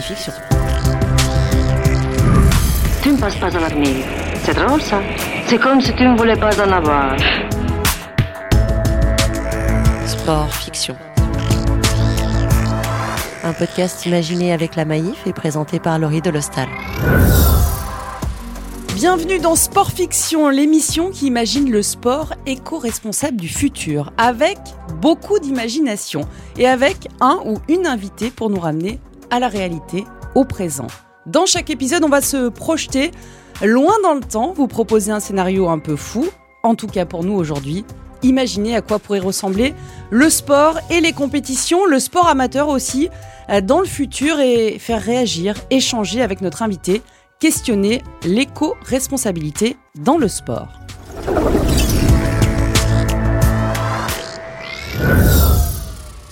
et fiction. Tu ne passes pas à l'avenir. C'est drôle ça. C'est comme si tu ne voulais pas en avoir. Sport fiction. Un podcast imaginé avec la Maïf et présenté par Laurie Delostal. Bienvenue dans Sport Fiction, l'émission qui imagine le sport éco-responsable du futur, avec beaucoup d'imagination et avec un ou une invitée pour nous ramener à la réalité, au présent. Dans chaque épisode, on va se projeter loin dans le temps, vous proposer un scénario un peu fou, en tout cas pour nous aujourd'hui. Imaginez à quoi pourrait ressembler le sport et les compétitions, le sport amateur aussi, euh, dans le futur et faire réagir, échanger avec notre invité questionner l'éco-responsabilité dans le sport.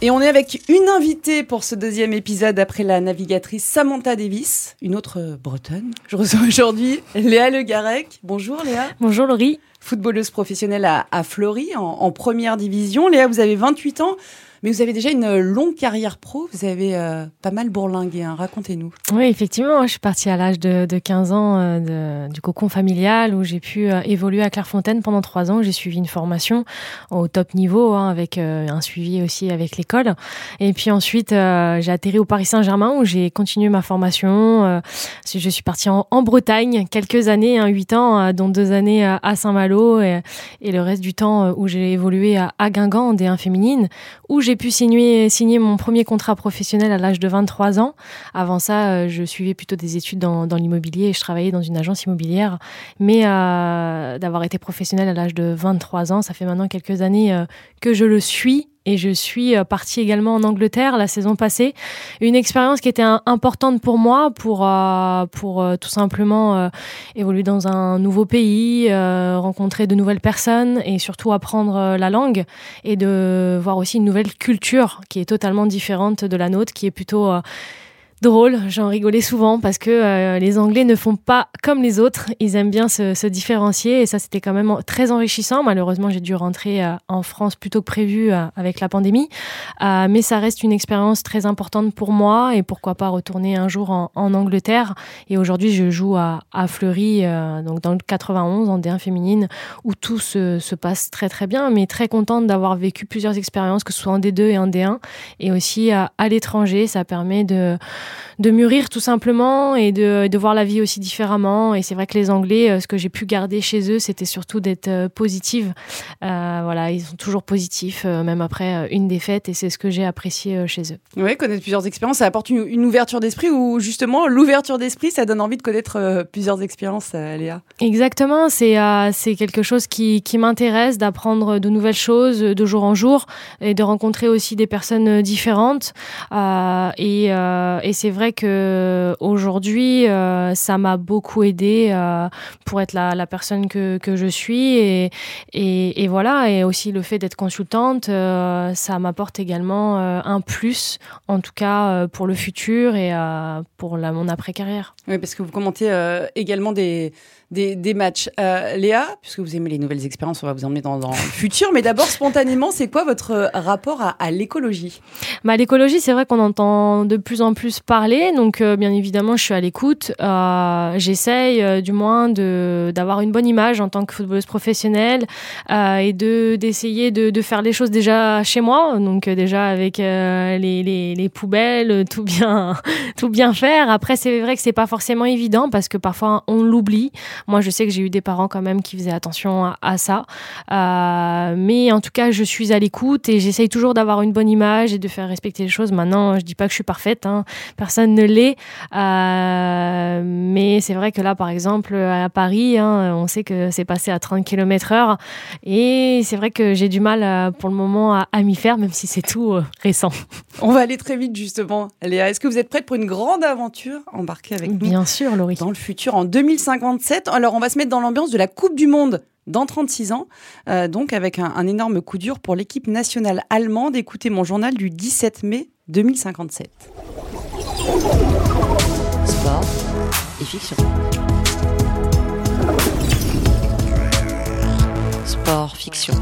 Et on est avec une invitée pour ce deuxième épisode après la navigatrice Samantha Davis, une autre bretonne. Je reçois aujourd'hui Léa Le Garec. Bonjour Léa. Bonjour Laurie. Footballeuse professionnelle à, à Fleury en, en première division. Léa, vous avez 28 ans. Mais vous avez déjà une longue carrière pro, vous avez euh, pas mal bourlingué, hein. racontez-nous. Oui, effectivement, je suis partie à l'âge de, de, 15 ans euh, du cocon familial où j'ai pu euh, évoluer à Clairefontaine pendant trois ans. J'ai suivi une formation au top niveau hein, avec un suivi aussi avec l'école. Et puis ensuite, j'ai atterri au Paris Saint-Germain où j'ai continué ma formation. je suis partie en, Bretagne quelques années, hein, 8 ans, dont deux années à Saint-Malo et, le reste du temps où j'ai évolué à, à Guingamp en D1 féminine où j'ai pu signer, mon premier contrat professionnel à l'âge de 23 ans. Avant ça, euh, je suivais plutôt des études dans, dans l'immobilier et je travaillais dans une agence immobilière. Mais euh, d'avoir été professionnel à l'âge de 23 ans, ça fait maintenant quelques années euh, que je le suis et je suis euh, partie également en Angleterre la saison passée. Une expérience qui était importante pour moi pour euh, pour euh, tout simplement évoluer dans un nouveau pays, rencontrer de nouvelles personnes et surtout apprendre la langue et de voir aussi une nouvelle culture qui est totalement différente de la nôtre, qui est plutôt drôle. J'en rigolais souvent parce que euh, les Anglais ne font pas comme les autres. Ils aiment bien se, se différencier et ça, c'était quand même très enrichissant. Malheureusement, j'ai dû rentrer euh, en France plus tôt que prévu euh, avec la pandémie. mais ça reste une expérience très importante pour moi et pourquoi pas retourner un jour en, en Angleterre. Et aujourd'hui, je joue à, à Fleury, donc dans le 91, en D1 féminine, où tout se, se passe très très bien. Mais très contente d'avoir vécu plusieurs expériences, que ce soit en D2 et en D1. Et aussi à, à l'étranger, ça permet de de mûrir tout simplement et de, de voir la vie aussi différemment. Et c'est vrai que les Anglais, euh, ce que j'ai pu garder chez eux, c'était surtout d'être euh, positive. Euh, voilà, ils sont toujours positifs, même après une défaite, et c'est ce que j'ai apprécié chez eux. Oui, connaître plusieurs expériences, ça apporte une, une ouverture d'esprit ou justement l'ouverture d'esprit, ça donne envie de connaître plusieurs expériences, Léa? Exactement, c'est c'est quelque chose qui, qui m'intéresse d'apprendre de nouvelles choses de jour en jour et de rencontrer aussi des personnes différentes. et, et c'est vrai que aujourd'hui, euh, ça m'a beaucoup aidé euh, pour être la, personne que, que je suis et, et, voilà. Et aussi le fait d'être consultante, euh, ça m'apporte également un plus, en tout cas pour le futur et pour mon après carrière. Oui, parce que vous commentez également des des, des matchs. Euh, Léa, puisque vous aimez les nouvelles expériences, on va vous emmener dans, dans le futur. Mais d'abord, spontanément, c'est quoi votre rapport à, à l'écologie? Bah, L'écologie, c'est vrai qu'on entend de plus en plus parler. Donc, euh, bien évidemment, je suis à l'écoute. Euh, J'essaye, euh, du moins, d'avoir une bonne image en tant que footballeuse professionnelle euh, et d'essayer de, de, faire les choses déjà chez moi. Donc, euh, déjà avec les, les, les, poubelles, tout bien, tout bien faire. Après, c'est vrai que c'est pas forcément évident parce que parfois, on l'oublie. Moi, je sais que j'ai eu des parents quand même qui faisaient attention à, à ça. Euh, mais en tout cas, je suis à l'écoute et j'essaye toujours d'avoir une bonne image et de faire respecter les choses. Maintenant, je dis pas que je suis parfaite, hein. personne ne l'est. Euh, mais c'est vrai que là, par exemple, à Paris, hein, on sait que c'est passé à 30 km heure. Et c'est vrai que j'ai du mal euh, pour le moment à, à m'y faire, même si c'est tout euh, récent. On va aller très vite, justement. Léa, est-ce que vous êtes prête pour une grande aventure? Embarquée avec nous Bien sûr, Laurie. Dans le futur, en 2057, alors, on va se mettre dans l'ambiance de la Coupe du Monde dans 36 ans, euh, donc avec un, un, énorme coup dur pour l'équipe nationale allemande. Écoutez mon journal du 17 mai 2057. Sport et fiction. Sport fiction.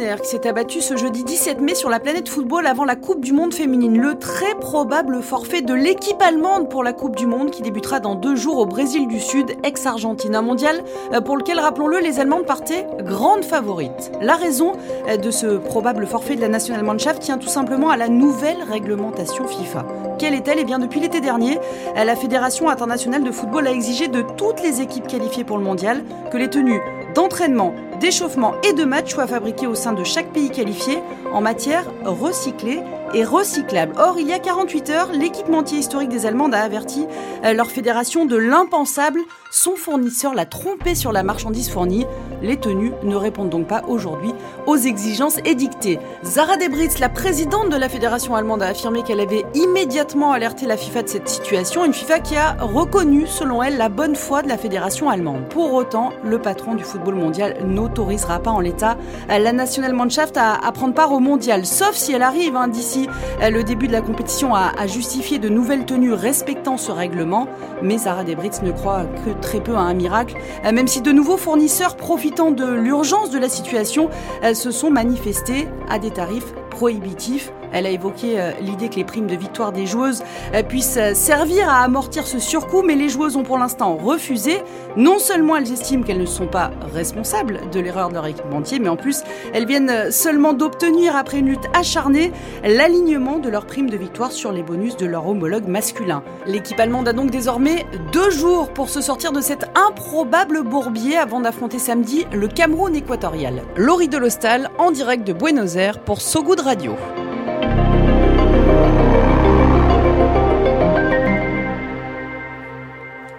Qui s'est abattu ce jeudi 17 mai sur la planète football avant la Coupe du Monde féminine. Le très probable forfait de l'équipe allemande pour la Coupe du Monde qui débutera dans deux jours au Brésil du Sud, ex-Argentine. Un mondial euh, pour lequel, rappelons-le, les Allemandes partaient grandes favorites. La raison euh, de ce probable forfait de la Nationalmannschaft tient tout simplement à la nouvelle réglementation FIFA. Quelle est-elle? Eh bien, depuis l'été dernier, euh, la Fédération internationale de football a exigé de toutes les équipes qualifiées pour le mondial que les tenues d'entraînement, d'échauffement et de match soient fabriquées au sein de chaque pays qualifié en matière recyclée et recyclable. Or, il y a 48 heures, l'équipementier historique des Allemandes a averti euh, leur fédération de l'impensable. Son fournisseur l'a trompé sur la marchandise fournie. Les tenues ne répondent donc pas aujourd'hui aux exigences édictées. Zara Debritz, la présidente de la fédération allemande, a affirmé qu'elle avait immédiatement alerté la FIFA de cette situation, une FIFA qui a reconnu, selon elle, la bonne foi de la fédération allemande. Pour autant, le patron du football mondial n'autorisera pas en l'état la Nationalmannschaft à, à prendre part au mondial, sauf si elle arrive hein, d'ici euh, le début de la compétition a, justifié de nouvelles tenues respectant ce règlement, mais Sarah Debritz ne croit que très peu à un miracle, euh, même si de nouveaux fournisseurs profitant de l'urgence de la situation euh, se sont manifestés à des tarifs prohibitifs elle a évoqué euh, l'idée que les primes de victoire des joueuses euh, puissent euh, servir à amortir ce surcoût, mais les joueuses ont pour l'instant refusé. Non seulement elles estiment qu'elles ne sont pas responsables de l'erreur de leur équipementier, mais en plus elles viennent seulement d'obtenir, après une lutte acharnée, l'alignement de leurs primes de victoire sur les bonus de leur homologue masculin. L'équipe allemande a donc désormais deux jours pour se sortir de cet improbable bourbier avant d'affronter samedi le Cameroun équatorial. Laurie Delostal en direct de Buenos Aires pour So Good Radio.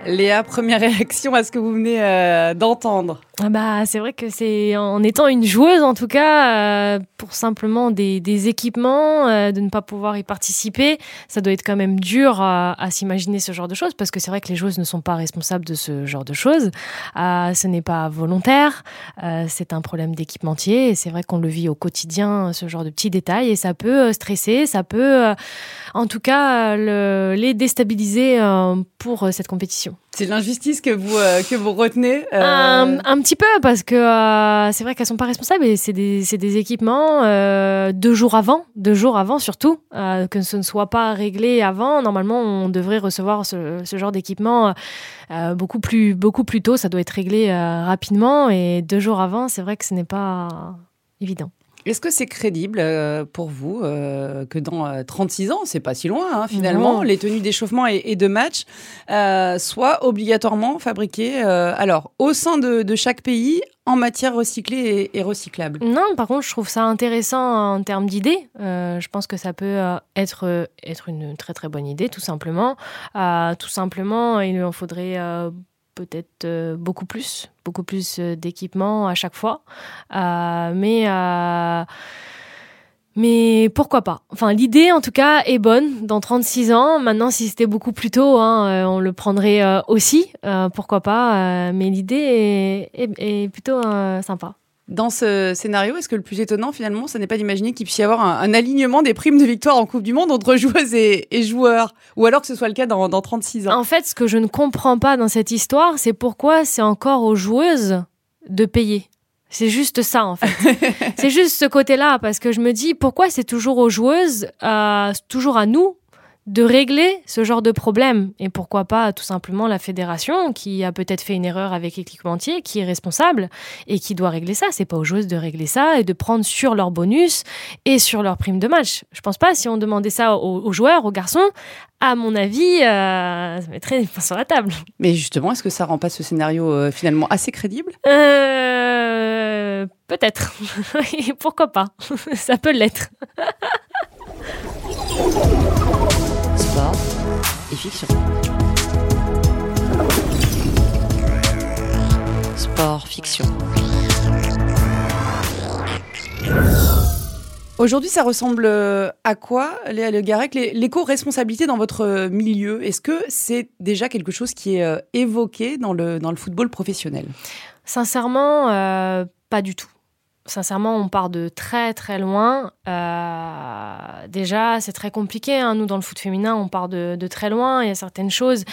Léa, première réaction à ce que vous venez euh, d'entendre ah bah, c'est vrai que c'est en étant une joueuse, en tout cas, euh, pour simplement des, équipements, euh, de ne pas pouvoir y participer, ça doit être quand même dur à, s'imaginer ce genre de choses, parce que c'est vrai que les joueuses ne sont pas responsables de ce genre de choses. Ce n'est pas volontaire, c'est un problème d'équipementier, c'est vrai qu'on le vit au quotidien, ce genre de petits détails, et ça peut stresser, ça peut, en tout cas, le, les déstabiliser pour cette compétition. C'est l'injustice que vous que vous retenez. Un, un, petit peu parce que euh, c'est vrai qu'elles sont pas responsables et c'est des, des équipements euh, deux jours avant, deux jours avant surtout, euh, que ce ne soit pas réglé avant. Normalement, on devrait recevoir ce, ce genre d'équipement euh, beaucoup plus beaucoup plus tôt. Ça doit être réglé euh, rapidement et deux jours avant, c'est vrai que ce n'est pas évident. Est-ce que c'est crédible euh, pour vous euh, que dans 36 euh, ans, c'est pas si loin hein, finalement, non. les tenues d'échauffement et, et, de match soient obligatoirement fabriquées alors au sein de, de, chaque pays en matière recyclée et, et, recyclable? Non, par contre, je trouve ça intéressant en termes d'idées. je pense que ça peut être être une très très bonne idée, tout simplement. tout simplement, il en faudrait peut-être euh, beaucoup plus, beaucoup plus euh, d'équipements à chaque fois. Euh, mais pourquoi pas? Enfin, l'idée en tout cas est bonne. Dans 36 ans, maintenant, si c'était beaucoup plus tôt, hein, on le prendrait aussi. pourquoi pas Mais l'idée est, plutôt sympa dans ce scénario, est-ce que le plus étonnant finalement, ce n'est pas d'imaginer qu'il puisse y avoir un, un, alignement des primes de victoire en Coupe du Monde entre joueuses et, et joueurs Ou alors que ce soit le cas dans, dans 36 ans? En fait, ce que je ne comprends pas dans cette histoire, c'est pourquoi c'est encore aux joueuses de payer. C'est juste ça en fait. c'est juste ce côté-là parce que je me dis pourquoi c'est toujours aux joueuses, euh, toujours à nous de régler ce genre de problème. Et pourquoi pas tout simplement la fédération qui a peut-être fait une erreur avec l'équipementier, qui est responsable et qui doit régler ça. C'est pas aux joueuses de régler ça et de prendre sur leur bonus et sur leur prime de match. Je pense pas si on demandait ça aux, aux joueurs, aux garçons, à mon avis, euh, ça mettrait des points sur la table. Mais justement, est-ce que ça rend pas ce scénario euh, finalement assez crédible? Euh, Peut-être. Pourquoi pas? Ça peut l'être. Sport et fiction. Sport, fiction. Aujourd'hui, ça ressemble à quoi, Léa Le Garec, l'éco-responsabilité dans votre milieu? Est-ce que c'est déjà quelque chose qui est évoqué dans le, dans le football professionnel? Sincèrement, euh, pas du tout. Sincèrement, on part de très très loin. Euh, déjà, c'est très compliqué. Hein. Nous, dans le foot féminin, on part de, de, très loin. Il y a certaines choses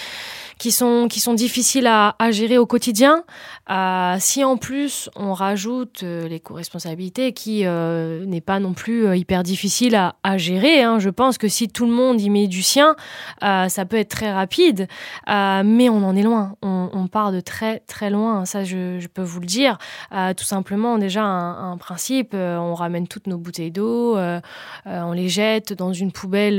qui sont qui sont difficiles à, gérer au quotidien. Euh, si en plus on rajoute euh, les co-responsabilités, qui euh, n'est pas non plus hyper difficile à, gérer, hein, je pense que si tout le monde y met du sien, ça peut être très rapide, mais on en est loin. On, part de très très loin. Ça, je, je peux vous le dire. tout simplement, déjà un, un principe, on ramène toutes nos bouteilles d'eau, on les jette dans une poubelle,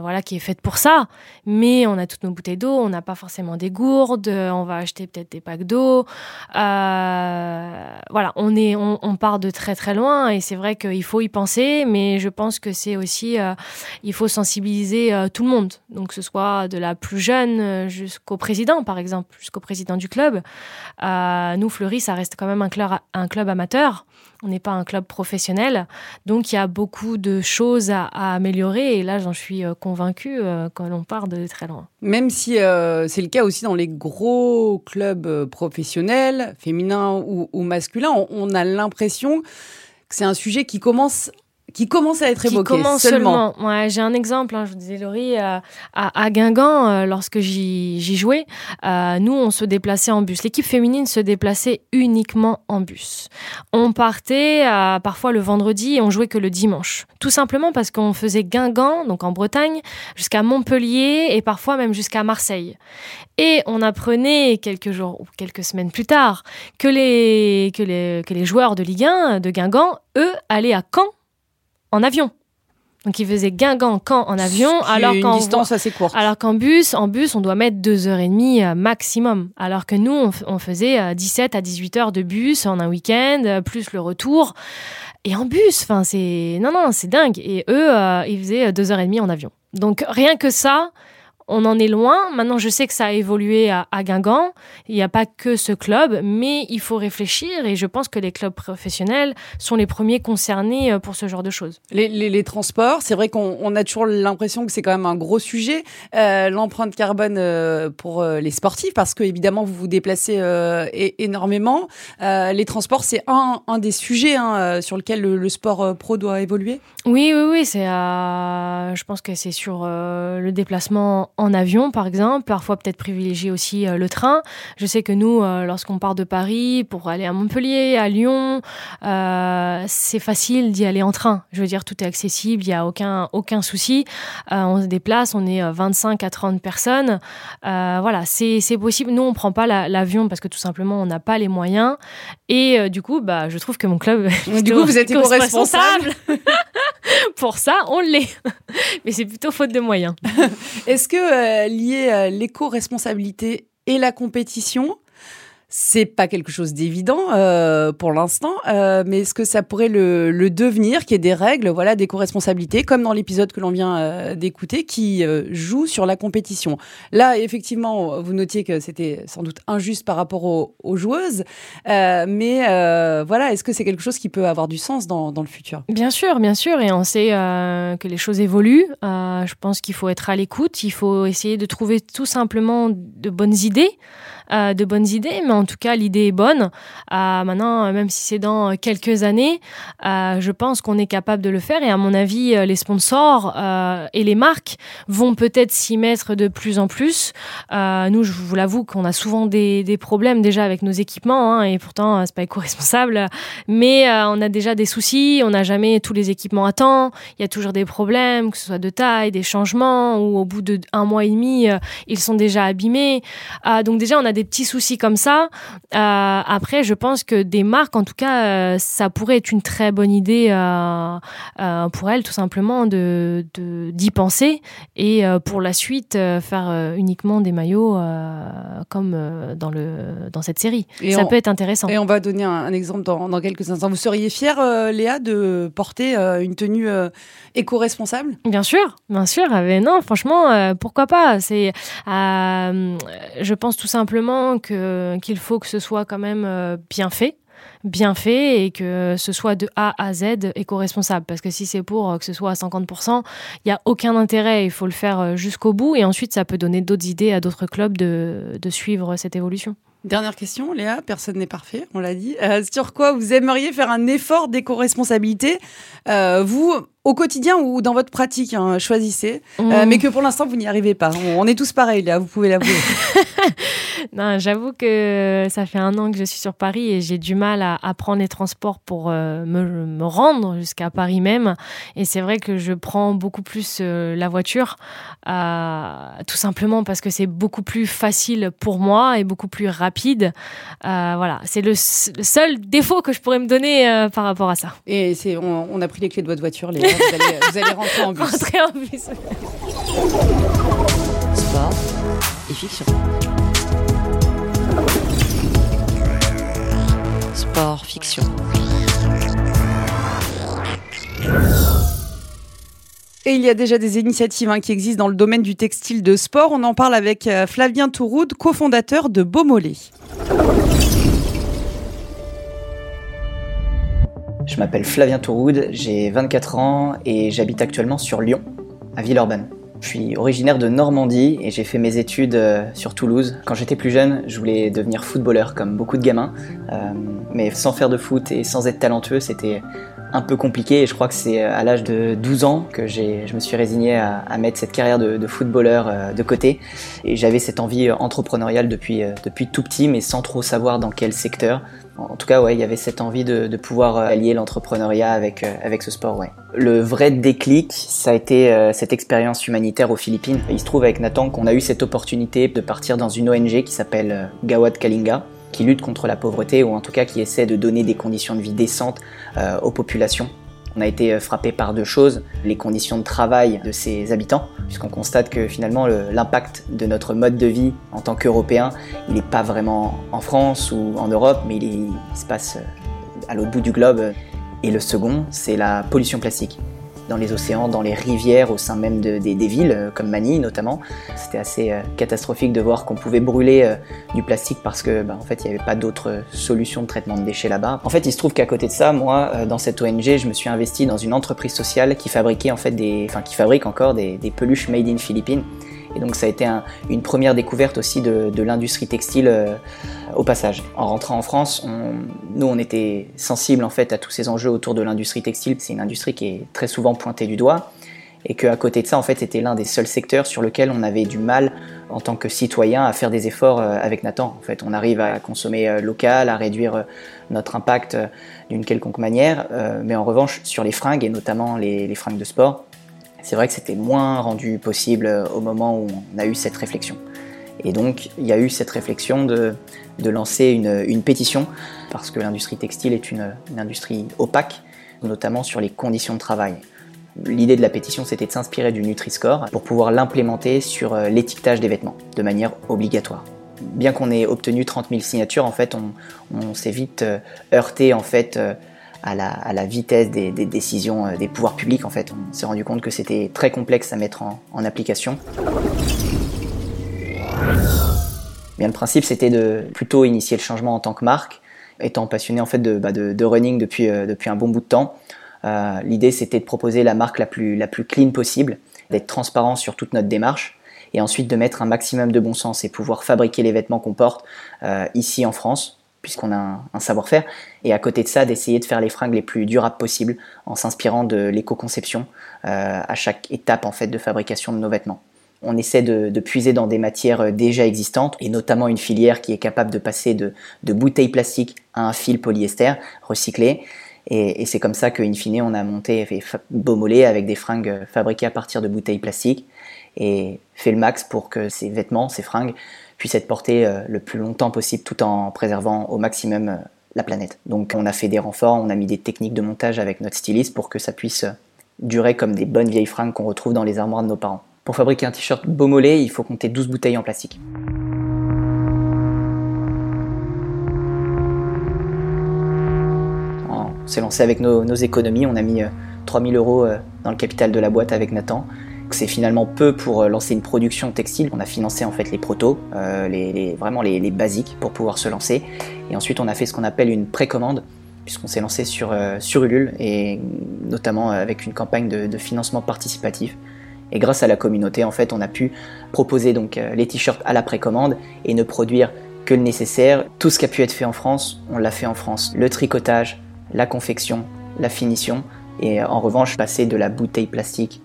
voilà, qui est faite pour ça. Mais on a toutes nos bouteilles d'eau, on n'a pas forcément des gourdes, on va acheter peut-être des packs d'eau. Euh, voilà, on, est, on, part de très très loin et c'est vrai qu'il faut y penser, mais je pense que c'est aussi, euh, il faut sensibiliser euh, tout le monde, donc que ce soit de la plus jeune euh, jusqu'au président, par exemple, jusqu'au président du club. Euh, nous, Fleury, ça reste quand même un club amateur. On n'est pas un club professionnel, donc il y a beaucoup de choses à, améliorer et là j'en suis euh, convaincue euh, quand on part de très loin. Même si euh, c'est le cas aussi dans les gros clubs professionnels, féminins ou, masculins, on a l'impression que c'est un sujet qui commence qui commence à être évoqué. Qui seulement. seulement. Ouais, j'ai un exemple, hein, je vous disais Laurie, euh, à, à, Guingamp, euh, lorsque j'y jouais, euh, nous on se déplaçait en bus. L'équipe féminine se déplaçait uniquement en bus. On partait parfois le vendredi et on jouait que le dimanche. Tout simplement parce qu'on faisait Guingamp, donc en Bretagne, jusqu'à Montpellier et parfois même jusqu'à Marseille. Et on apprenait quelques jours ou quelques semaines plus tard que les, que les, que les joueurs de Ligue 1 de Guingamp, eux, allaient à Caen en avion. Donc il faisait Guingamp Caen en avion, alors qu'en distance assez courte. Alors qu'en bus, en bus, on doit mettre deux heures et demie maximum. Alors que nous, on, on faisait 17 à 18 heures de bus en un week-end, plus le retour. Et en bus, enfin c'est non non, c'est dingue. Et eux, euh, ils faisaient deux heures et demie en avion. Donc rien que ça, on en est loin. Maintenant, je sais que ça a évolué à, à Guingamp. Il n'y a pas que ce club, mais il faut réfléchir et je pense que les clubs professionnels sont les premiers concernés pour ce genre de choses. Les, les, les transports, c'est vrai qu'on a toujours l'impression que c'est quand même un gros sujet, euh, l'empreinte carbone euh, pour euh, les sportifs, parce que évidemment vous vous déplacez euh, énormément. Euh, les transports, c'est un, un, des sujets hein, sur lequel le, le, sport pro doit évoluer. Oui, oui, oui. C'est, je pense que c'est sur le déplacement en avion, par exemple, parfois peut-être privilégier aussi euh, le train. Je sais que nous, euh, lorsqu'on part de Paris pour aller à Montpellier, à Lyon, euh, c'est facile d'y aller en train. Je veux dire, tout est accessible, il n'y a aucun, aucun souci. On se déplace, on est 25 à 30 personnes. Voilà, c'est possible. Nous, on prend pas l'avion la, parce que tout simplement, on n'a pas les moyens. Et du coup, bah, je trouve que mon club... du coup, vous êtes éco-responsable Pour ça, on l'est. Mais c'est plutôt faute de moyens. Est-ce que euh, lié à l'éco-responsabilité et la compétition, c'est pas quelque chose d'évident euh, pour l'instant, euh, mais est-ce que ça pourrait le, devenir, qu'il y ait des règles, voilà, des co-responsabilités, comme dans l'épisode que l'on vient euh, d'écouter, qui joue sur la compétition? Là, effectivement, vous notiez que c'était sans doute injuste par rapport aux, joueuses, mais voilà, est-ce que c'est quelque chose qui peut avoir du sens dans, dans le futur? Bien sûr, bien sûr, et on sait que les choses évoluent. je pense qu'il faut être à l'écoute, il faut essayer de trouver tout simplement de bonnes idées de bonnes idées, mais en tout cas, l'idée est bonne. Euh, maintenant, même si c'est dans quelques années, euh, je pense qu'on est capable de le faire. Et à mon avis, les sponsors euh, et les marques vont peut-être s'y mettre de plus en plus. Euh, nous, je vous l'avoue qu'on a souvent des, des, problèmes déjà avec nos équipements, hein, et pourtant, c'est pas éco-responsable. Mais euh, on a déjà des soucis, on n'a jamais tous les équipements à temps. Il y a toujours des problèmes, que ce soit de taille, des changements, ou au bout d'un mois et demi, ils sont déjà abîmés. donc déjà, on a des petits soucis comme ça. Euh, après, je pense que des marques, en tout cas, euh, ça pourrait être une très bonne idée euh, pour elles, tout simplement, de d'y penser et pour la suite faire uniquement des maillots comme dans le dans cette série. Et ça on, peut être intéressant. Et on va donner un, un exemple dans, dans, quelques instants. Vous seriez fière, Léa, de porter une tenue éco-responsable? Bien sûr, bien sûr. Mais non, franchement, pourquoi pas? C'est, je pense tout simplement que qu'il faut que ce soit quand même euh, bien fait bien fait et que ce soit de A à Z éco-responsable. Parce que si c'est pour que ce soit à 50%, il n'y a aucun intérêt. Il faut le faire euh, jusqu'au bout et ensuite ça peut donner d'autres idées à d'autres clubs de, de suivre cette évolution. Dernière question, Léa, personne n'est parfait, on l'a dit. Euh, sur quoi vous aimeriez faire un effort d'éco-responsabilité euh, Vous, au quotidien ou dans votre pratique, hein, choisissez. Euh, mmh. mais que pour l'instant, vous n'y arrivez pas. On, est tous pareils, là, vous pouvez l'avouer. non, j'avoue que ça fait un an que je suis sur Paris et j'ai du mal à, prendre les transports pour euh, me, rendre jusqu'à Paris même. Et c'est vrai que je prends beaucoup plus euh, la voiture, tout simplement parce que c'est beaucoup plus facile pour moi et beaucoup plus rapide. voilà, c'est le, seul défaut que je pourrais me donner par rapport à ça. Et c'est, on, a pris les clés de votre voiture, les vous, allez, rentrer en bus. Rentrer en bus. Sport et fiction. Sport, fiction. Et il y a déjà des initiatives hein, qui existent dans le domaine du textile de sport. On en parle avec euh, Flavien Touroud, cofondateur de Beaumolet. Je m'appelle Flavien Touroud, j'ai 24 ans et j'habite actuellement sur Lyon, à Villeurbanne. Je suis originaire de Normandie et j'ai fait mes études euh, sur Toulouse. Quand j'étais plus jeune, je voulais devenir footballeur comme beaucoup de gamins, euh, mais sans faire de foot et sans être talentueux, c'était un peu compliqué et je crois que c'est à l'âge de 12 ans que je me suis résigné à, mettre cette carrière de, footballeur euh, de côté et j'avais cette envie entrepreneuriale depuis, depuis tout petit mais sans trop savoir dans quel secteur. En tout cas, ouais, il y avait cette envie de, pouvoir euh, allier l'entrepreneuriat avec, euh, avec ce sport. Ouais. Le vrai déclic, ça a été euh, cette expérience humanitaire aux Philippines. Il se trouve avec Nathan qu'on a eu cette opportunité de partir dans une ONG qui s'appelle Gawad Kalinga, qui lutte contre la pauvreté ou en tout cas qui essaie de donner des conditions de vie décentes aux populations on a été euh, frappé par deux choses, les conditions de travail de ses habitants, puisqu'on constate que finalement l'impact de notre mode de vie en tant qu'Européens, il n'est pas vraiment en France ou en Europe, mais il se passe euh, à l'autre bout du globe. Et le second, c'est la pollution plastique dans les océans, dans les rivières, au sein même des, villes, euh, comme Manille notamment. C'était assez euh, catastrophique de voir qu'on pouvait brûler euh, du plastique parce que, bah, en fait, il n'y avait pas d'autre solution de traitement de déchets là-bas. En fait, il se trouve qu'à côté de ça, moi, dans cette ONG, je me suis investi dans une entreprise sociale qui fabriquait en fait des, enfin, qui fabrique encore des, des peluches made in Philippines. Et donc ça a été une première découverte aussi de, l'industrie textile euh, au passage. En rentrant en France, nous on était sensibles en fait à tous ces enjeux autour de l'industrie textile. C'est une industrie qui est très souvent pointée du doigt et qu'à côté de ça, en fait, c'était l'un des seuls secteurs sur lequel on avait du mal en tant que citoyen à faire des efforts euh, avec Nathan. En fait, on arrive à consommer euh, local, à réduire notre impact d'une quelconque manière, mais en revanche, sur les fringues et notamment les fringues de sport, c'est vrai que c'était moins rendu possible euh, au moment où on a eu cette réflexion. Et donc, il y a eu cette réflexion de, lancer une, pétition, parce que l'industrie textile est une, industrie opaque, notamment sur les conditions de travail. L'idée de la pétition, c'était de s'inspirer du Nutri-Score pour pouvoir l'implémenter sur euh, l'étiquetage des vêtements, de manière obligatoire. Bien qu'on ait obtenu 30 000 signatures, en fait, on, s'est vite euh, heurté en fait à la, vitesse des, décisions euh, des pouvoirs publics. En fait, on s'est rendu compte que c'était très complexe à mettre en, application. Bien, le principe, c'était de plutôt initier le changement en tant que marque, étant passionné en fait de, bah, running depuis, euh, depuis un bon bout de temps. Euh, l'idée, c'était de proposer la marque la plus, la plus clean possible, d'être transparent sur toute notre démarche, et ensuite de mettre un maximum de bon sens et pouvoir fabriquer les vêtements qu'on porte ici en France, puisqu'on a un, savoir-faire, et à côté de ça, d'essayer de faire les fringues les plus durables possibles en s'inspirant de l'éco-conception euh, à chaque étape en fait de fabrication de nos vêtements. On essaie de, puiser dans des matières euh, déjà existantes, et notamment une filière qui est capable de passer de, bouteilles plastiques à un fil polyester recyclé. Et, c'est comme ça qu'in fine, on a monté et Beaumolet avec des fringues fabriquées à partir de bouteilles plastiques et fait le max pour que ces vêtements, ces fringues, puisse être porté euh, le plus longtemps possible tout en préservant au maximum euh, la planète. Donc on a fait des renforts, on a mis des techniques de montage avec notre styliste pour que ça puisse euh, durer comme des bonnes vieilles fringues qu'on retrouve dans les armoires de nos parents. Pour fabriquer un t-shirt Beaumolet, il faut compter 12 bouteilles en plastique. On s'est lancé avec nos, nos, économies, on a mis 3000 euros dans le capital de la boîte avec Nathan c'est finalement peu pour euh, lancer une production textile. On a financé en fait les protos, euh, les, vraiment les, basiques pour pouvoir se lancer. Et ensuite, on a fait ce qu'on appelle une précommande, puisqu'on s'est lancé sur, euh, sur Ulule, et notamment avec une campagne de, financement participatif. Et grâce à la communauté, en fait, on a pu proposer donc les t-shirts à la précommande et ne produire que le nécessaire. Tout ce qui a pu être fait en France, on l'a fait en France. Le tricotage, la confection, la finition, Et en revanche, passer de la bouteille plastique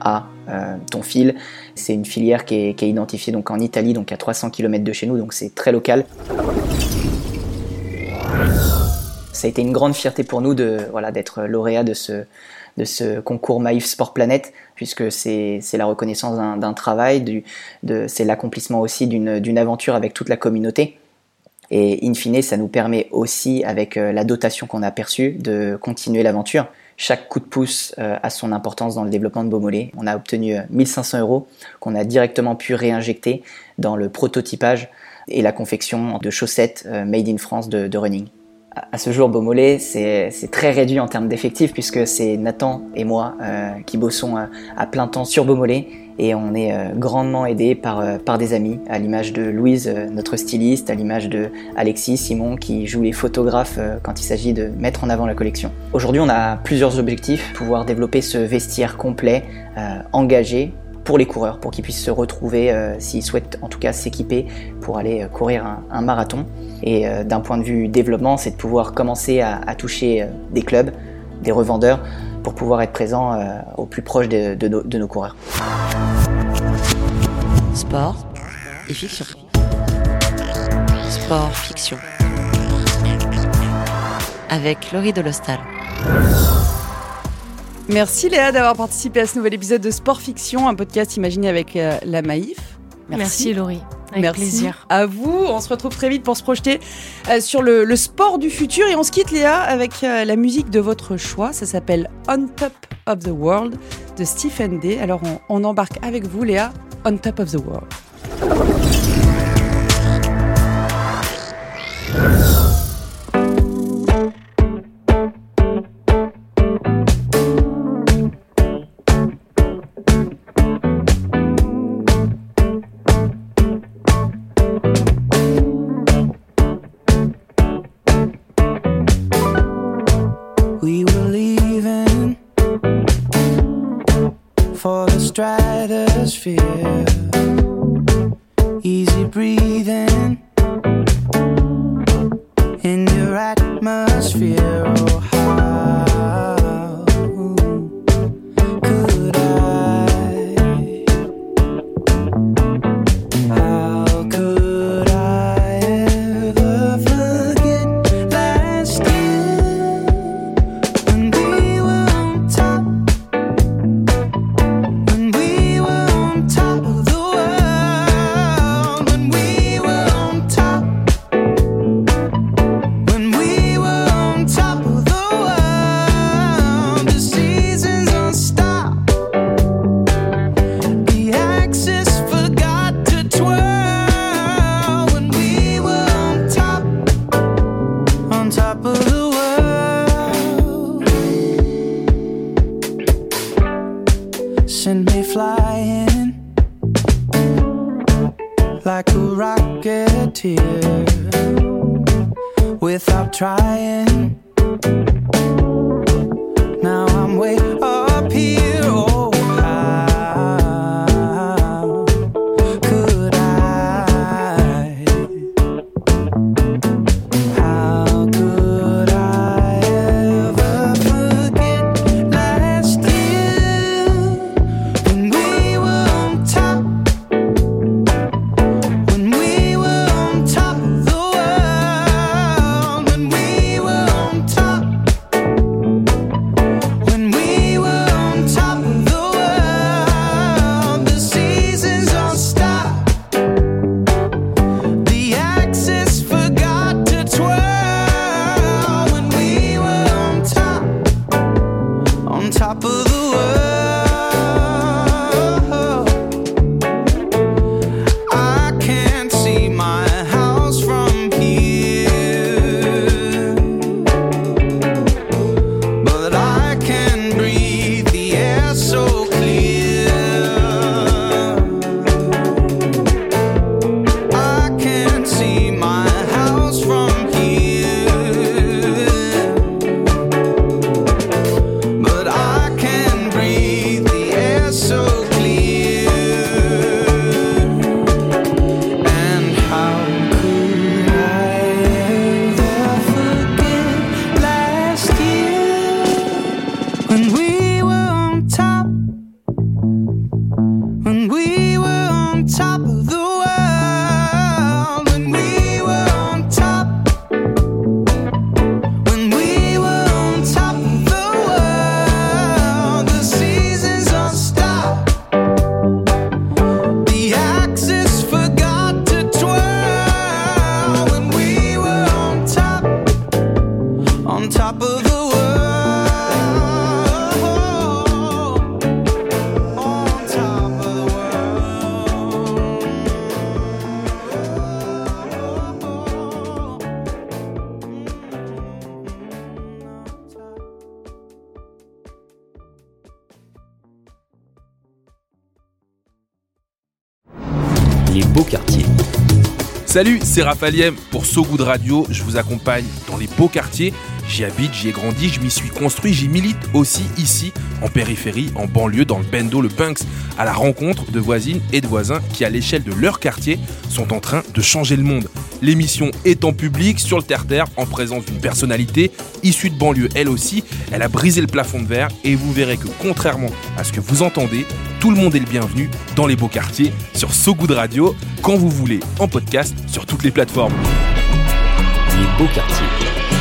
à euh, ton fil, c'est une filière qui est, identifiée donc en Italie, donc à 300 km de chez nous, donc c'est très local. Ça a été une grande fierté pour nous de voilà d'être lauréat de ce concours Maïf Sport Planète, puisque c'est la reconnaissance d'un travail, c'est l'accomplissement aussi d'une aventure avec toute la communauté. Et in fine, ça nous permet aussi, avec euh, la dotation qu'on a perçue, de continuer l'aventure. Chaque coup de pouce euh, a son importance dans le développement de Beaumolet. On a obtenu 1500 euh, euros qu'on a directement pu réinjecter dans le prototypage et la confection de chaussettes made in France de, running. À ce jour, Beaumolet, c'est très réduit en termes d'effectifs puisque c'est Nathan et moi qui bossons à plein temps sur Beaumolet et on est euh, grandement aidé par, euh, des amis, à l'image de Louise, euh, notre styliste, à l'image de Alexis, Simon, qui joue les photographes quand il s'agit de mettre en avant la collection. Aujourd'hui, on a plusieurs objectifs, pouvoir développer ce vestiaire complet, engagé pour les coureurs, pour qu'ils puissent se retrouver s'ils souhaitent en tout cas s'équiper pour aller courir un, marathon. Et d'un point de vue développement, c'est de pouvoir commencer à, toucher des clubs, des revendeurs, pour pouvoir être présent euh, au plus proche de, de, nos, coureurs. Sport et fiction. Sport, fiction. Avec Laurie Delostal. Merci Léa d'avoir participé à ce nouvel épisode de Sport Fiction, un podcast imaginé avec euh, la Maïf. Merci, Merci Laurie. Merci plaisir. à vous. On se retrouve très vite pour se projeter euh, sur le, sport du futur. Et on se quitte, Léa, avec euh, la musique de votre choix. Ça s'appelle On Top of the World de Stephen Day. Alors, on, on embarque avec vous, Léa, On Top of the World. atmosphere. Easy breathing in your atmosphere. send me flying like a rocketeer without trying. Now I'm waiting. Beaux. Salut, c'est Raphaël pour So Good Radio. Je vous accompagne dans les beaux quartiers. J'y habite, j'y ai grandi, je m'y suis construit, j'y milite aussi ici, en périphérie, en banlieue, dans le Bendo, le Punks, à la rencontre de voisines et de voisins qui, à l'échelle de leur quartier, sont en train de changer le monde. L'émission est en public, sur le terre-terre, en présence d'une personnalité issue de banlieue. Elle aussi, elle a brisé le plafond de verre et vous verrez que contrairement à ce que vous entendez, tout le monde est le bienvenu dans les beaux quartiers sur So Good Radio, quand vous voulez, en podcast sur toutes les plateformes. Les beaux quartiers.